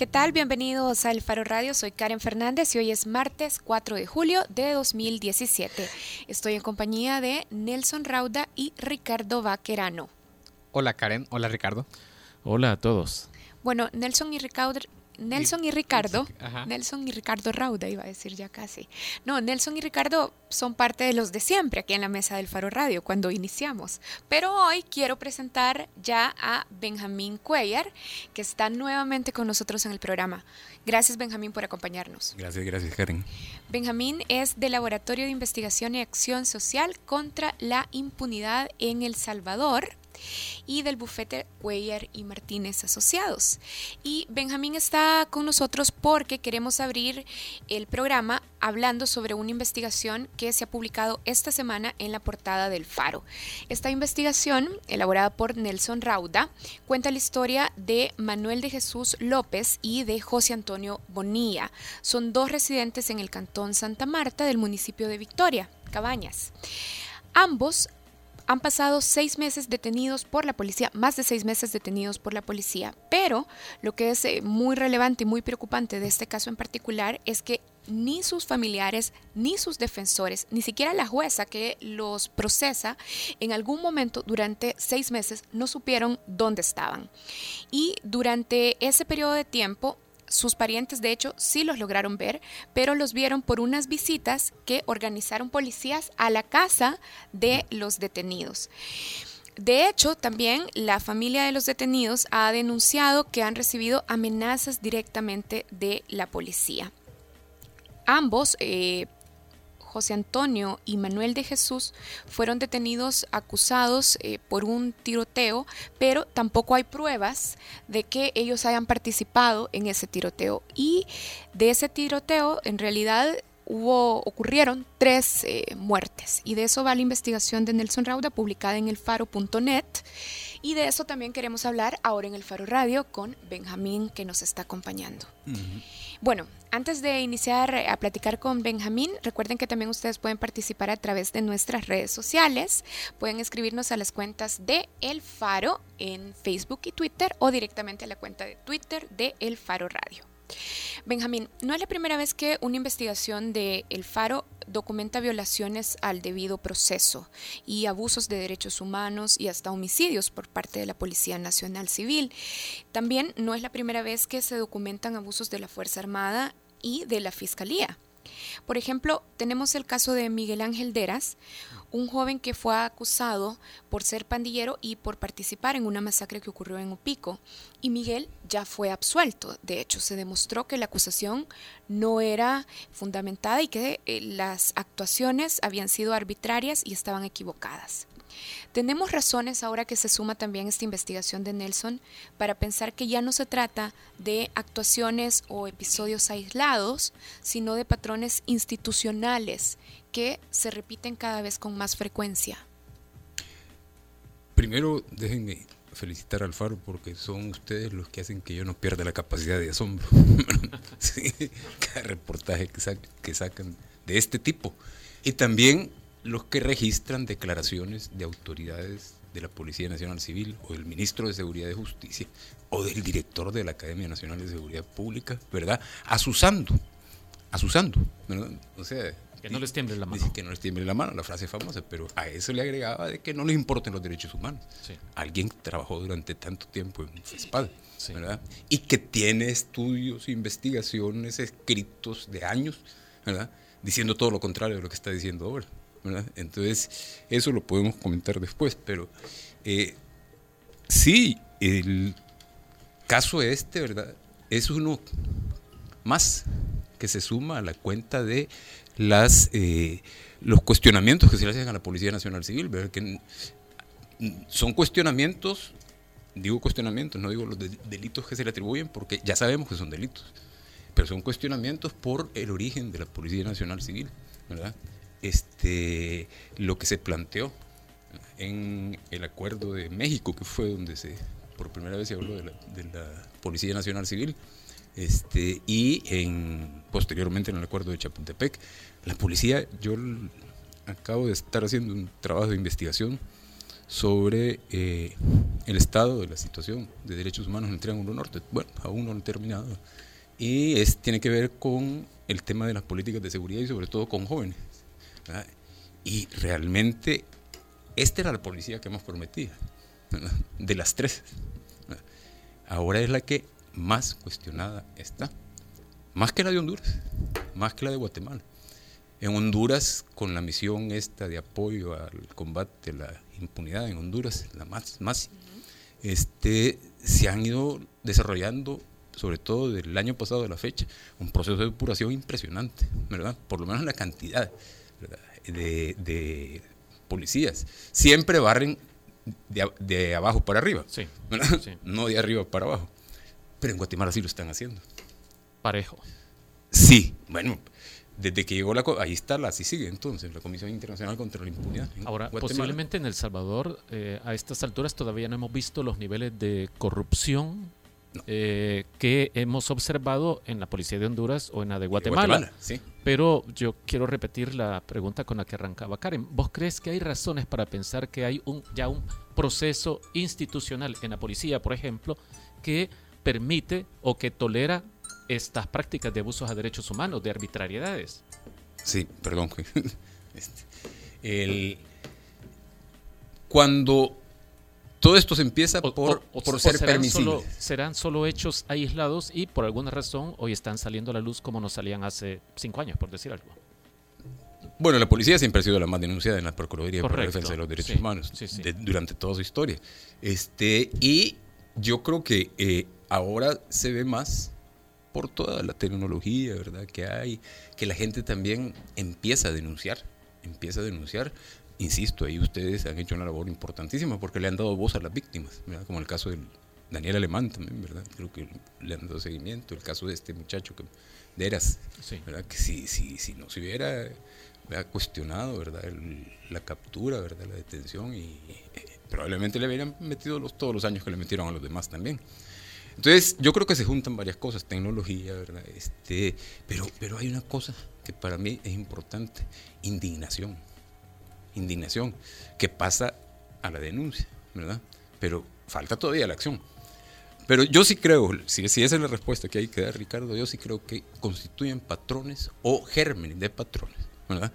¿Qué tal? Bienvenidos a El Faro Radio. Soy Karen Fernández y hoy es martes 4 de julio de 2017. Estoy en compañía de Nelson Rauda y Ricardo Vaquerano. Hola Karen, hola Ricardo. Hola a todos. Bueno, Nelson y Ricardo, Nelson y Ricardo, Nelson y Ricardo Rauda iba a decir ya casi. No, Nelson y Ricardo son parte de los de siempre aquí en la mesa del Faro Radio cuando iniciamos. Pero hoy quiero presentar ya a Benjamín Cuellar, que está nuevamente con nosotros en el programa. Gracias Benjamín por acompañarnos. Gracias, gracias Karen. Benjamín es del Laboratorio de Investigación y Acción Social contra la Impunidad en El Salvador y del bufete Cuellar y Martínez Asociados. Y Benjamín está con nosotros porque queremos abrir el programa hablando sobre una investigación que se ha publicado esta semana en la portada del Faro. Esta investigación, elaborada por Nelson Rauda, cuenta la historia de Manuel de Jesús López y de José Antonio Bonilla. Son dos residentes en el cantón Santa Marta del municipio de Victoria, Cabañas. Ambos han pasado seis meses detenidos por la policía, más de seis meses detenidos por la policía, pero lo que es eh, muy relevante y muy preocupante de este caso en particular es que ni sus familiares, ni sus defensores, ni siquiera la jueza que los procesa, en algún momento durante seis meses no supieron dónde estaban. Y durante ese periodo de tiempo, sus parientes, de hecho, sí los lograron ver, pero los vieron por unas visitas que organizaron policías a la casa de los detenidos. De hecho, también la familia de los detenidos ha denunciado que han recibido amenazas directamente de la policía. Ambos eh, José Antonio y Manuel de Jesús fueron detenidos acusados eh, por un tiroteo, pero tampoco hay pruebas de que ellos hayan participado en ese tiroteo. Y de ese tiroteo, en realidad, hubo, ocurrieron tres eh, muertes. Y de eso va la investigación de Nelson Rauda, publicada en elfaro.net. Y de eso también queremos hablar ahora en el Faro Radio con Benjamín, que nos está acompañando. Bueno, antes de iniciar a platicar con Benjamín, recuerden que también ustedes pueden participar a través de nuestras redes sociales. Pueden escribirnos a las cuentas de El Faro en Facebook y Twitter o directamente a la cuenta de Twitter de El Faro Radio. Benjamín, no es la primera vez que una investigación de El Faro documenta violaciones al debido proceso y abusos de derechos humanos y hasta homicidios por parte de la Policía Nacional Civil. También no es la primera vez que se documentan abusos de la Fuerza Armada y de la Fiscalía. Por ejemplo, tenemos el caso de Miguel Ángel Deras, un joven que fue acusado por ser pandillero y por participar en una masacre que ocurrió en Opico. Y Miguel ya fue absuelto. De hecho, se demostró que la acusación no era fundamentada y que eh, las actuaciones habían sido arbitrarias y estaban equivocadas. Tenemos razones ahora que se suma también esta investigación de Nelson para pensar que ya no se trata de actuaciones o episodios aislados, sino de patrones institucionales que se repiten cada vez con más frecuencia. Primero, déjenme felicitar al Faro porque son ustedes los que hacen que yo no pierda la capacidad de asombro. cada reportaje que, que sacan de este tipo. Y también los que registran declaraciones de autoridades de la Policía Nacional Civil o del ministro de Seguridad y Justicia o del director de la Academia Nacional de Seguridad Pública, ¿verdad? Asusando, asusando, ¿verdad? O sea, que no les tiemble la mano. Dice que no les tiemble la mano, la frase famosa, pero a eso le agregaba de que no les importen los derechos humanos. Alguien trabajó durante tanto tiempo en FESPAD, ¿verdad? Y que tiene estudios, investigaciones, escritos de años, ¿verdad? Diciendo todo lo contrario de lo que está diciendo ahora. Entonces, eso lo podemos comentar después, pero eh, sí, el caso este, ¿verdad? Es uno más que se suma a la cuenta de las eh, los cuestionamientos que se le hacen a la Policía Nacional Civil, ¿verdad? que son cuestionamientos, digo cuestionamientos, no digo los delitos que se le atribuyen, porque ya sabemos que son delitos, pero son cuestionamientos por el origen de la Policía Nacional Civil, ¿verdad? este, lo que se planteó en el acuerdo de México, que fue donde se por primera vez se habló de la, Policía Nacional Civil, este, y en, posteriormente en el acuerdo de Chapultepec. La policía, yo acabo de estar haciendo un trabajo de investigación sobre eh, el estado de la situación de derechos humanos en el Triángulo Norte. Bueno, aún no lo he terminado. Y es, tiene que ver con el tema de las políticas de seguridad y sobre todo con jóvenes. Y realmente esta era la policía que hemos prometido, de las tres. Ahora es la que más cuestionada está, más que la de Honduras, más que la de Guatemala. En Honduras, con la misión esta de apoyo al combate a la impunidad en Honduras, la más, más este, se han ido desarrollando, sobre todo del año pasado de la fecha, un proceso de depuración impresionante, ¿verdad? Por lo menos la cantidad de, policías. Siempre barren de, abajo para arriba, sí, no de arriba para abajo. Pero en Guatemala sí lo están haciendo. Parejo. Sí, bueno, desde que llegó la... Ahí está la, así sigue entonces, la Comisión Internacional contra la Impunidad. Ahora, posiblemente en El Salvador, eh, a estas alturas todavía no hemos visto los niveles de corrupción eh, que hemos observado en la Policía de Honduras o en la de Guatemala. sí. Pero yo quiero repetir la pregunta con la que arrancaba Karen. ¿Vos crees que hay razones para pensar que hay un, ya un proceso institucional en la policía, por ejemplo, que permite o que tolera estas prácticas de abusos a derechos humanos, de arbitrariedades. Sí, perdón. Este, el, cuando todo esto se empieza por, por ser permisible. serán solo hechos aislados y por alguna razón hoy están saliendo a la luz como no salían hace cinco años, por decir algo. Bueno, la policía siempre ha sido la más denunciada en la Procuraduría por la Defensa de los Derechos Humanos durante toda su historia. Este, y yo creo que eh, ahora se ve más por toda la tecnología, ¿verdad? Que hay, que la gente también empieza a denunciar, empieza a denunciar. Insisto, ahí ustedes han hecho una labor importantísima porque le han dado voz a las víctimas, ¿verdad? Como el caso de Daniel Alemán también, ¿verdad? Creo que le han dado seguimiento, el caso de este muchacho que, de Eras, ¿verdad? Que si, si, si no se hubiera cuestionado, ¿verdad? la captura, ¿verdad? La detención y eh, probablemente le hubieran metido los, todos los años que le metieron a los demás también. Entonces, yo creo que se juntan varias cosas, tecnología, ¿verdad? Este, pero, pero hay una cosa que para mí es importante, indignación. Indignación, que pasa a la denuncia, ¿verdad? Pero falta todavía la acción. Pero yo sí creo, si, si esa es la respuesta que hay que dar, Ricardo, yo sí creo que constituyen patrones o gérmenes de patrones, ¿verdad?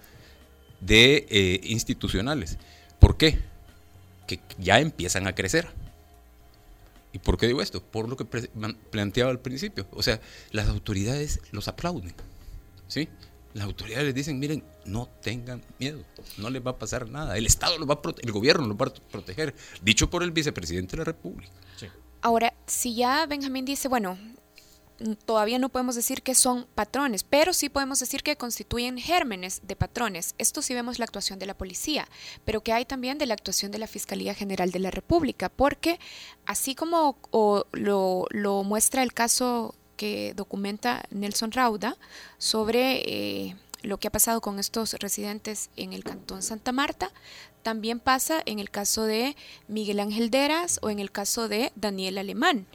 De eh, institucionales. ¿Por qué? Que ya empiezan a crecer. ¿Y por qué digo esto? Por lo que planteaba al principio. O sea, las autoridades los aplauden. ¿Sí? Las autoridades les dicen, miren, no tengan miedo, no les va a pasar nada. El Estado los va a el gobierno los va a proteger. Dicho por el vicepresidente de la República. Ahora, si ya Benjamín dice, bueno, todavía no podemos decir que son patrones, pero sí podemos decir que constituyen gérmenes de patrones. Esto sí vemos la actuación de la policía, pero que hay también de la actuación de la Fiscalía General de la República, porque así como lo, lo, muestra el caso que documenta Nelson Rauda sobre eh, lo que ha pasado con estos residentes en el Cantón Santa Marta, también pasa en el caso de Miguel Ángel Deras o en el caso de Daniel Alemán,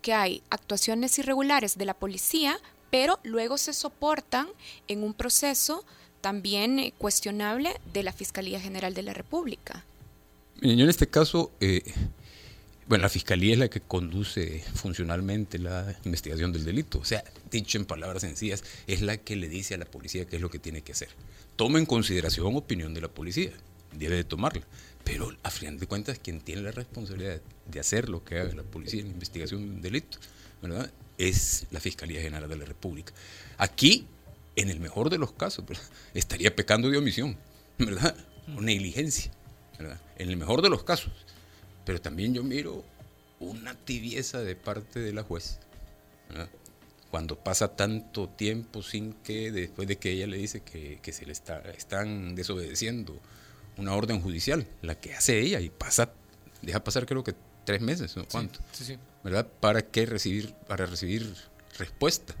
que hay actuaciones irregulares de la policía, pero luego se soportan en un proceso también eh, cuestionable de la Fiscalía General de la República. Yo en este caso, eh, bueno, la Fiscalía es la que conduce funcionalmente la investigación del delito. O sea, dicho en palabras sencillas, es la que le dice a la policía qué es lo que tiene que hacer. Toma en consideración opinión de la policía debe de tomarla. Pero a final de cuentas, quien tiene la responsabilidad de hacer lo que haga la policía en la investigación de un delito, ¿verdad? es la Fiscalía General de la República. Aquí, en el mejor de los casos, estaría pecando de omisión, ¿verdad? O negligencia, ¿verdad? En el mejor de los casos. Pero también yo miro una tibieza de parte de la juez, ¿verdad? Cuando pasa tanto tiempo sin que, después de que ella le dice que, se le está, están desobedeciendo una orden judicial, la que hace ella, y pasa, deja pasar creo que tres meses, ¿no? ¿Cuánto? Sí, sí, ¿Verdad? ¿Para qué recibir, para recibir respuesta?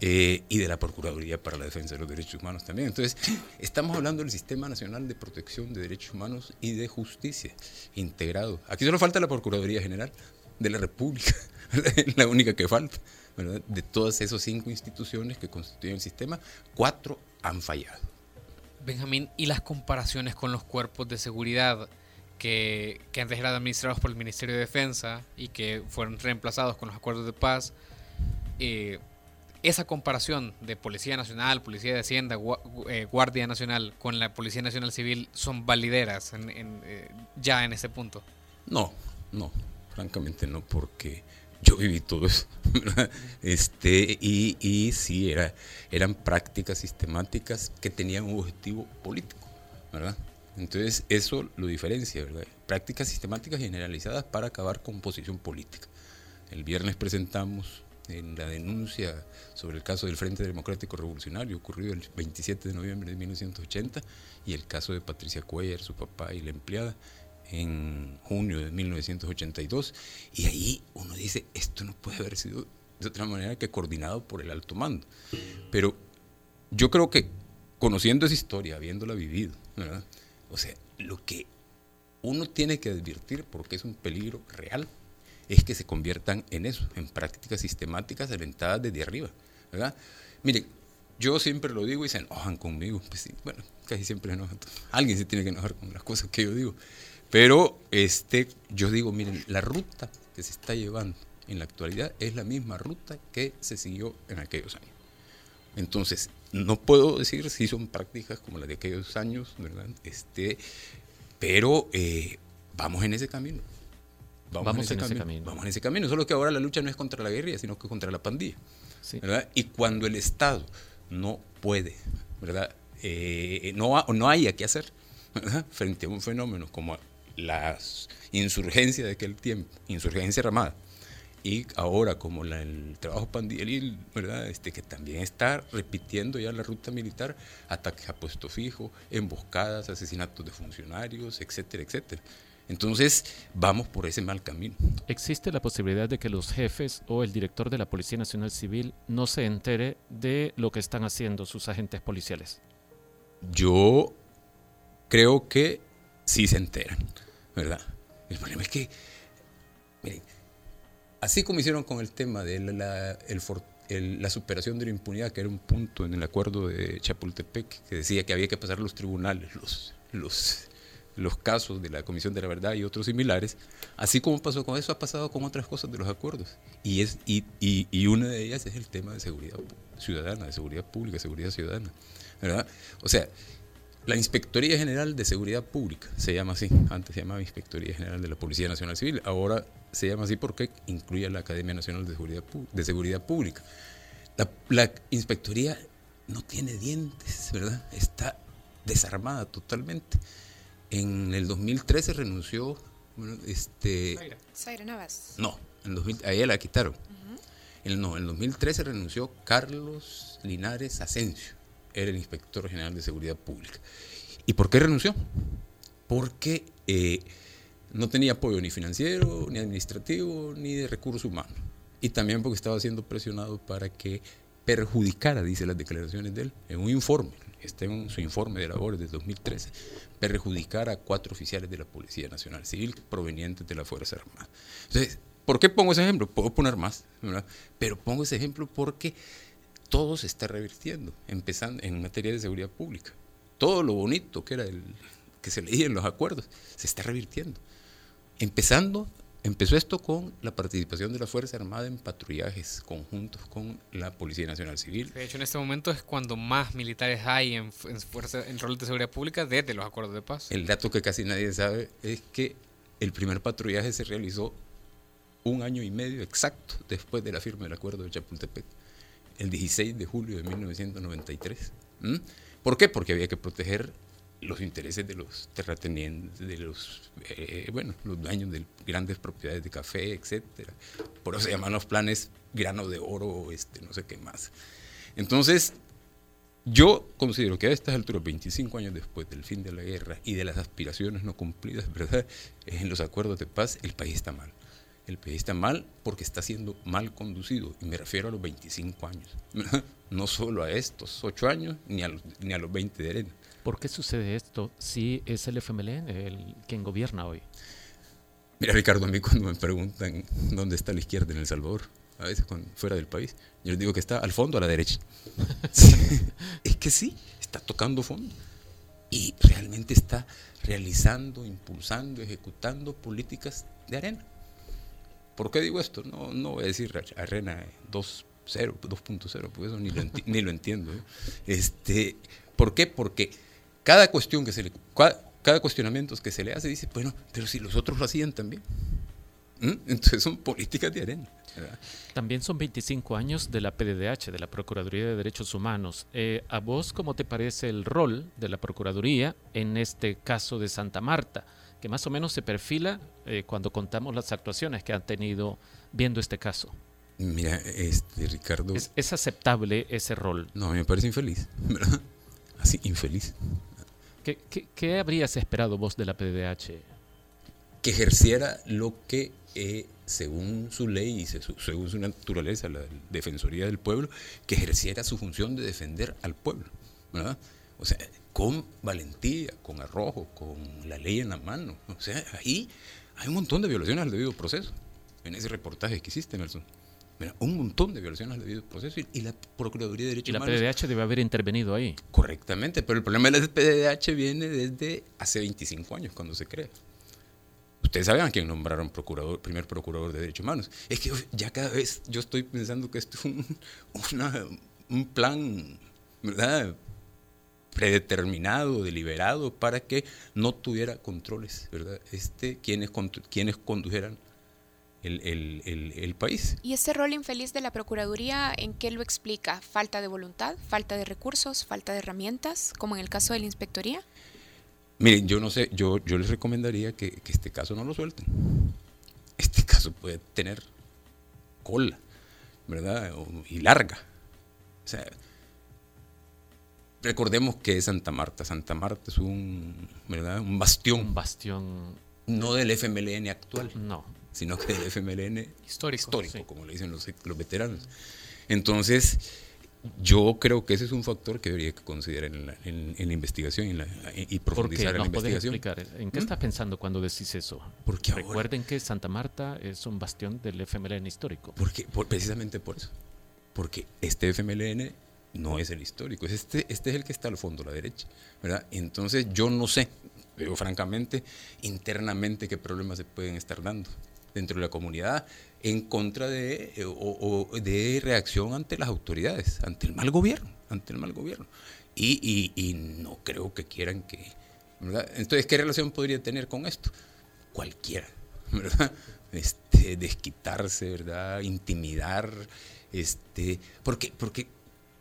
Eh, y de la Procuraduría para la Defensa de los Derechos Humanos también. Entonces, estamos hablando del Sistema Nacional de Protección de Derechos Humanos y de Justicia integrado. Aquí solo falta la Procuraduría General de la República, la única que falta. De todas esas cinco instituciones que constituyen el sistema, cuatro han fallado. Benjamín, y las comparaciones con los cuerpos de seguridad. que, que antes eran administrados por el Ministerio de Defensa y que fueron reemplazados con los acuerdos de paz, eh, esa comparación de Policía Nacional, Policía de Hacienda, eh, Guardia Nacional con la Policía Nacional Civil son valideras eh, ya en ese punto? No, no, francamente no, porque yo viví todo eso. Este, y, y sí, era, eran prácticas sistemáticas que tenían un objetivo político, ¿verdad? Entonces, eso lo diferencia. Prácticas sistemáticas generalizadas para acabar con posición política. El viernes presentamos en la denuncia sobre el caso del Frente Democrático Revolucionario ocurrido el 27 de noviembre de 1980 y el caso de Patricia Cuellar, su papá y la empleada en junio de 1982 y ahí uno dice, esto no puede haber sido de otra manera que coordinado por el alto mando. Pero yo creo que conociendo esa historia, habiéndola vivido. O sea, lo que uno tiene que advertir, porque es un peligro real, es que se conviertan en eso, en prácticas sistemáticas alentadas desde arriba. ¿verdad? Miren, yo siempre lo digo y se enojan conmigo. Pues bueno, casi siempre enojan. Alguien se tiene que enojar con las cosas que yo digo. Pero este, yo digo, miren, la ruta que se está llevando en la actualidad es la misma ruta que se siguió en aquellos años. Entonces, no puedo decir si son prácticas como las de aquellos años, ¿verdad? Este, pero eh, vamos en ese camino. Vamos, en, ese, camino. Vamos en ese camino. Solo que ahora la lucha no es contra la guerrilla, sino que contra la pandilla. ¿verdad? Y cuando el Estado no puede, ¿verdad? Eh, no, no haya que hacer frente a un fenómeno como la insurgencia de aquel tiempo, insurgencia armada, y ahora como el trabajo pandilleril, ¿verdad? Este, que también está repitiendo ya la ruta militar, ataques a puesto fijo, emboscadas, asesinatos de funcionarios, etcétera, etcétera. Entonces, vamos por ese mal camino. ¿Existe la posibilidad de que los jefes o el director de la Policía Nacional Civil no se entere de lo que están haciendo sus agentes policiales? Yo creo que sí se enteran, ¿verdad? El problema es que, miren, así como hicieron con el tema de la, la superación de la impunidad, que era un punto en el acuerdo de Chapultepec, que decía que había que pasar los tribunales, los, los los casos de la Comisión de la Verdad y otros similares, así como pasó con eso, ha pasado con otras cosas de los acuerdos. Y, es, y, y, una de ellas es el tema de seguridad ciudadana, de seguridad pública, seguridad ciudadana. ¿verdad? O sea, la Inspectoría General de Seguridad Pública se llama así. Antes se llamaba Inspectoría General de la Policía Nacional Civil. Ahora se llama así porque incluye la Academia Nacional de Seguridad, de Seguridad Pública. La, la Inspectoría no tiene dientes, ¿verdad? Está desarmada totalmente. En el 2013 renunció, este... Zaira Navas. No, en 2000, a ella la quitaron. no, en el 2013 renunció Carlos Linares Asensio, era el inspector general de seguridad pública. ¿Y por qué renunció? Porque eh, no tenía apoyo ni financiero, ni administrativo, ni de recursos humanos. Y también porque estaba siendo presionado para que perjudicara, dice las declaraciones de él, en un informe, está en su informe de labores de 2013, perjudicar a cuatro oficiales de la Policía Nacional Civil provenientes de la Fuerza Armada. Entonces, ¿por qué pongo ese ejemplo? Puedo poner más, pero pongo ese ejemplo porque todo se está revirtiendo, empezando en materia de seguridad pública. Todo lo bonito que era el que se leía en los acuerdos se está revirtiendo. Empezando Empezó esto con la participación de la Fuerza Armada en patrullajes conjuntos con la Policía Nacional Civil. De hecho, en este momento es cuando más militares hay en, fuerza, en rol de seguridad pública desde los acuerdos de paz. El dato que casi nadie sabe es que el primer patrullaje se realizó un año y medio exacto después de la firma del acuerdo de Chapultepec, el 16 de julio de 1993. ¿Por qué? Porque había que proteger los intereses de los terratenientes, de los, eh, bueno, los dueños de grandes propiedades de café, etcétera. Por eso se llaman los planes grano de oro, este, no sé qué más. Entonces, yo considero que a estas alturas, 25 años después del fin de la guerra y de las aspiraciones no cumplidas, ¿verdad? En los acuerdos de paz, el país está mal. El país está mal porque está siendo mal conducido, y me refiero a los 25 años, no solo a estos 8 años ni a los, ni a los 20 de arena. ¿Por qué sucede esto si es el FMLN el quien gobierna hoy? Mira, Ricardo, a mí cuando me preguntan dónde está la izquierda en El Salvador, a veces fuera del país, yo les digo que está al fondo, a la derecha. es que sí, está tocando fondo. y realmente está realizando, impulsando, ejecutando políticas de arena. ¿Por qué digo esto? No, no voy a decir arena 2.0, 2.0, porque eso ni lo, ni lo entiendo. ¿eh? Este, ¿Por qué? Porque cada cuestión que se le, cada cuestionamiento que se le hace dice, bueno, pero si los otros lo hacían también. ¿Mm? Entonces son políticas de arena. También son 25 años de la PDDH, de la Procuraduría de Derechos Humanos. Eh, ¿A vos cómo te parece el rol de la Procuraduría en este caso de Santa Marta? Que más o menos se perfila eh, cuando contamos las actuaciones que han tenido viendo este caso. Mira, este, Ricardo. ¿Es, aceptable ese rol? No, me parece infeliz, ¿verdad? Así, infeliz. ¿Qué, qué habrías esperado vos de la PDDH? Que ejerciera lo que eh, según su ley y según su naturaleza, la Defensoría del Pueblo, que ejerciera su función de defender al pueblo. ¿verdad? O sea, con valentía, con arrojo, con la ley en la mano. O sea, ahí hay un montón de violaciones al debido proceso. En ese reportaje que hiciste, Nelson. Mira, un montón de violaciones al debido proceso y, la Procuraduría de Derechos Humanos. Y la PDH debe haber intervenido ahí. Correctamente, pero el problema de la PDH viene desde hace 25 años, cuando se crea. Ustedes saben a quién nombraron procurador, primer procurador de derechos humanos. Es que ya cada vez yo estoy pensando que esto es un, un plan, ¿verdad? predeterminado, deliberado, para que no tuviera controles, ¿verdad? Este, quienes, quienes condujeran el, el, el, país. ¿Y ese rol infeliz de la Procuraduría en qué lo explica? ¿Falta de voluntad? ¿Falta de recursos? ¿Falta de herramientas? Como en el caso de la Inspectoría. Miren, yo no sé, yo, yo les recomendaría que, este caso no lo suelten. Este caso puede tener cola, ¿verdad? y larga. O sea, recordemos que es Santa Marta. Santa Marta es un, ¿verdad? Un bastión. Un bastión. No del FMLN actual. No. Sino que del FMLN histórico, histórico como le dicen los, los veteranos. Entonces, yo creo que ese es un factor que debería considerar en la, en, la investigación y, la, y profundizar en la investigación. Explicar? ¿En qué ¿Mm? estás pensando cuando decís eso? Porque Recuerden que Santa Marta es un bastión del FMLN histórico. Porque, precisamente por eso. Porque este FMLN no es el histórico, es este, este es el que está al fondo, a la derecha. ¿verdad? Entonces yo no sé, pero francamente, internamente qué problemas se pueden estar dando dentro de la comunidad en contra de, eh, o, de reacción ante las autoridades, ante el mal gobierno, ante el mal gobierno. Y, no creo que quieran que... Entonces, ¿qué relación podría tener con esto? Cualquiera, ¿verdad? Este, desquitarse, ¿verdad? Intimidar, este, porque, porque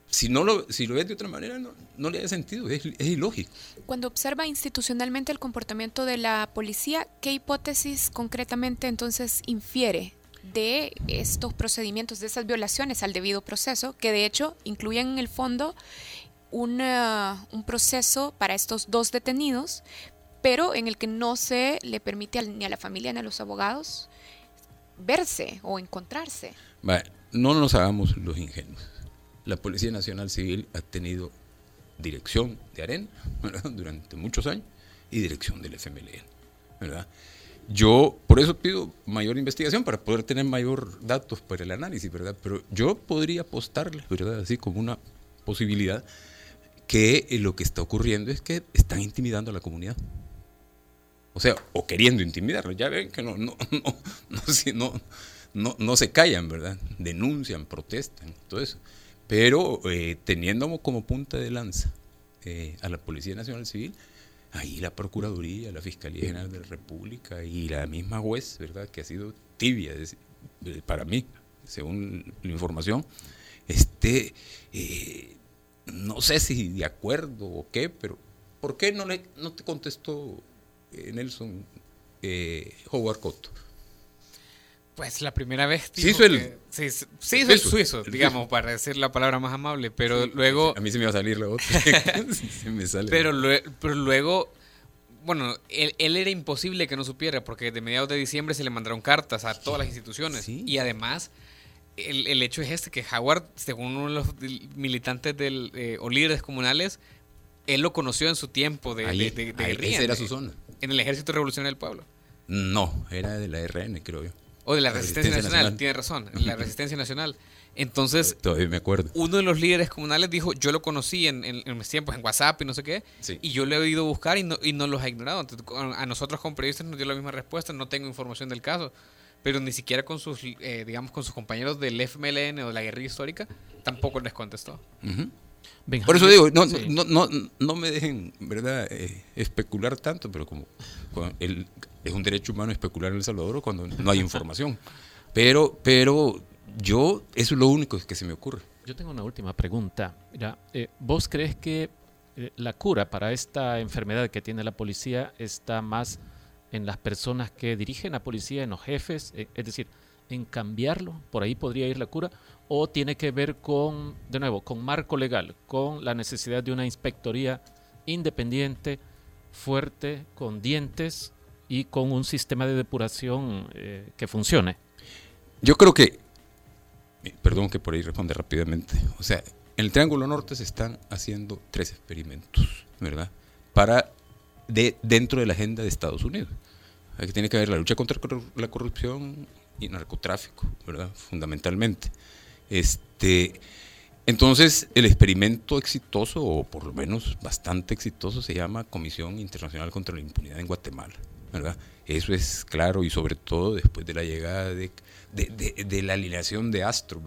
si no lo, si lo ves de otra manera, no, no le da sentido, es, es, ilógico. Cuando observa institucionalmente el comportamiento de la policía, ¿qué hipótesis concretamente entonces infiere de estos procedimientos, de esas violaciones al debido proceso, que de hecho incluyen en el fondo un proceso para estos dos detenidos, pero en el que no se le permite ni a la familia ni a los abogados verse o encontrarse. no nos hagamos los ingenuos. La Policía Nacional Civil ha tenido dirección de AREN durante muchos años y dirección del FMLN. ¿verdad? Yo por eso pido mayor investigación para poder tener mayor datos para el análisis, ¿verdad? Pero yo podría apostarle, ¿verdad? Así como una posibilidad que eh, lo que está ocurriendo es que están intimidando a la comunidad. O sea, o queriendo intimidarlo. Ya ven que no, no, no, no, no, se callan, ¿verdad? Denuncian, protestan, todo eso. Pero eh, teniendo como punta de lanza eh, a la Policía Nacional Civil, ahí la Procuraduría, la Fiscalía General de la República y la misma juez, ¿verdad? Que ha sido tibia para mí, según la información, este, eh, no sé si de acuerdo o qué, pero ¿por qué no, le, no te contestó eh, Nelson eh, Howard Cotto? Pues la primera vez. Sí, hizo el, sí, sí el suizo, digamos, para decir la palabra más amable, pero luego. A mí se me va a salir la otra. se me sale. Pero, pero luego, bueno, él, era imposible que no supiera, porque de mediados de diciembre se le mandaron cartas a todas las instituciones. Y además, el, el, hecho es este: que Howard, según uno de los militantes del, eh, o líderes comunales, él lo conoció en su tiempo de, ahí, de, era su zona. En el Ejército Revolucionario del Pueblo. No, era de la RN, creo yo. O de la, Resistencia, Nacional, tiene razón, la Resistencia Nacional. Entonces, todavía me acuerdo. Uno de los líderes comunales dijo, yo lo conocí en, en, mis tiempos en WhatsApp y no sé qué, y yo le he ido a buscar y no, y no los ha ignorado. a nosotros como periodistas nos dio la misma respuesta, no tengo información del caso, pero ni siquiera con sus, eh, digamos, con sus compañeros del FMLN o de la guerrilla histórica, tampoco les contestó. Por eso digo, no, no, no, no, me dejen, ¿verdad?, eh, especular tanto, pero como el, es un derecho humano especular en El Salvador cuando no hay información. Pero, pero yo, eso es lo único que se me ocurre. Yo tengo una última pregunta. Mira, eh, ¿vos crees que eh, la cura para esta enfermedad que tiene la policía está más en las personas que dirigen la policía, en los jefes? Eh, es decir, en cambiarlo, por ahí podría ir la cura, o tiene que ver con, de nuevo, con marco legal, con la necesidad de una inspectoría independiente, fuerte, con dientes y con un sistema de depuración que funcione. Yo creo que perdón que por ahí responde rápidamente. O sea, en el Triángulo Norte se están haciendo tres experimentos, ¿verdad? Para de, dentro de la agenda de Estados Unidos. Aquí tiene que haber la lucha contra la corrupción y narcotráfico, ¿verdad? Fundamentalmente. Este, entonces, el experimento exitoso, o por lo menos bastante exitoso, se llama Comisión Internacional contra la Impunidad en Guatemala, ¿verdad? Eso es claro y sobre todo después de la llegada de de, la alineación de Astro,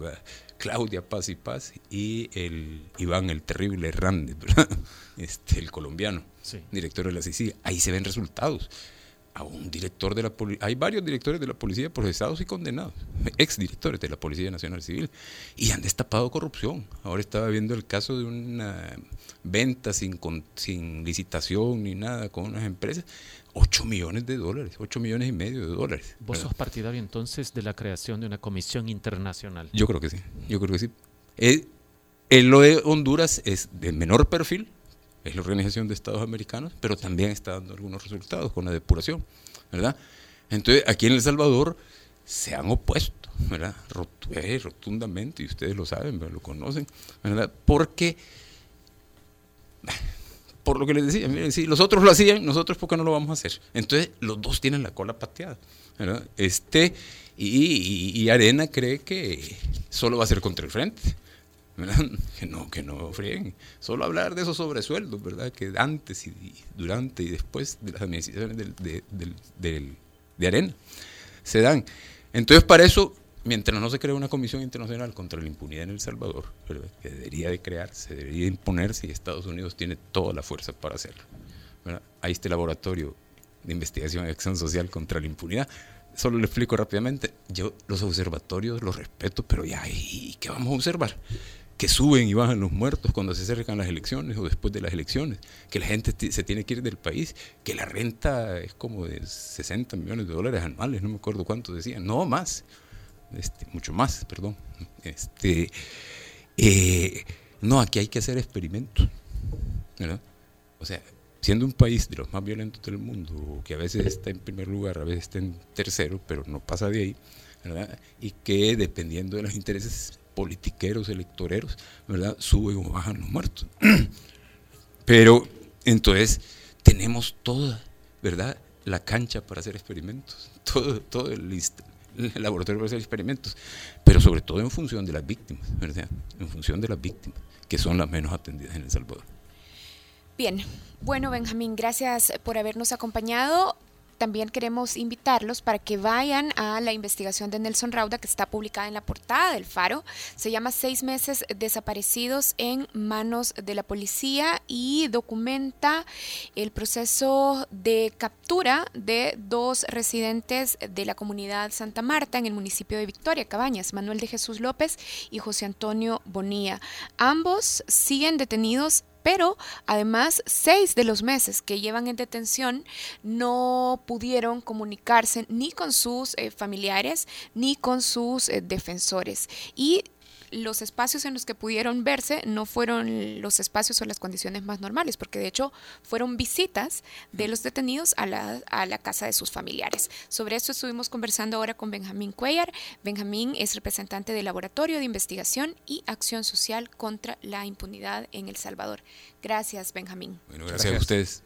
Claudia Paz y Paz y el Iván el Terrible Hernández, este, el colombiano, director de la CICI. Ahí se ven resultados. A un director de la hay varios directores de la policía procesados y condenados, ex directores de la Policía Nacional Civil, y han destapado corrupción. Ahora estaba viendo el caso de una venta sin, sin licitación ni nada con unas empresas 8 millones de dólares, 8 millones y medio de dólares. ¿Vos sos partidario entonces de la creación de una comisión internacional? Yo creo que sí, yo creo que sí. El, eh, lo de Honduras es de menor perfil, es la Organización de Estados Americanos, pero también está dando algunos resultados con la depuración, ¿verdad? Entonces, aquí en El Salvador se han opuesto, ¿verdad? Eh, rotundamente, y ustedes lo saben, lo conocen, ¿verdad? Porque por lo que les decía, miren, si los otros lo hacían, nosotros ¿por qué no lo vamos a hacer? Entonces, los dos tienen la cola pateada. Este, y, Arena cree que solo va a ser contra el frente. Que no, que no frieguen. Solo hablar de esos sobresueldos, ¿verdad? Que antes y durante y después de las administraciones del, de Arena se dan. Entonces, para eso mientras no se cree una comisión internacional contra la impunidad en El Salvador, que debería de crearse, debería de imponerse y Estados Unidos tiene toda la fuerza para hacerlo. Hay este laboratorio de investigación y acción social contra la impunidad. Solo le explico rápidamente, yo los observatorios los respeto, pero ya, ¿y qué vamos a observar? Que suben y bajan los muertos cuando se acercan las elecciones o después de las elecciones, que la gente se tiene que ir del país, que la renta es como de 60 millones de dólares anuales, no me acuerdo cuánto decían, no más este, mucho más, perdón. Este, eh, no, aquí hay que hacer experimentos. O sea, siendo un país de los más violentos del mundo, que a veces está en primer lugar, a veces está en tercero, pero no pasa de ahí, y que dependiendo de los intereses politiqueros, electoreros, ¿verdad? suben o bajan los muertos. Pero entonces tenemos toda, ¿verdad? La cancha para hacer experimentos, todo, todo el, el laboratorio para hacer experimentos, pero sobre todo en función de las víctimas, ¿verdad? En función de las víctimas, que son las menos atendidas en El Salvador. Bien, bueno Benjamín, gracias por habernos acompañado también queremos invitarlos para que vayan a la investigación de Nelson Rauda que está publicada en la portada del Faro. Se llama Seis meses desaparecidos en manos de la policía y documenta el proceso de captura de dos residentes de la comunidad Santa Marta en el municipio de Victoria, Cabañas, Manuel de Jesús López y José Antonio Bonía. Ambos siguen detenidos pero además seis de los meses que llevan en detención no pudieron comunicarse ni con sus eh, familiares ni con sus eh, defensores. Y los espacios en los que pudieron verse no fueron los espacios o las condiciones más normales, porque de hecho fueron visitas de los detenidos a la, a la casa de sus familiares. Sobre esto estuvimos conversando ahora con Benjamín Cuellar. Benjamín es representante del Laboratorio de Investigación y Acción Social contra la Impunidad en El Salvador. Gracias, Benjamín. Bueno, gracias, a ustedes.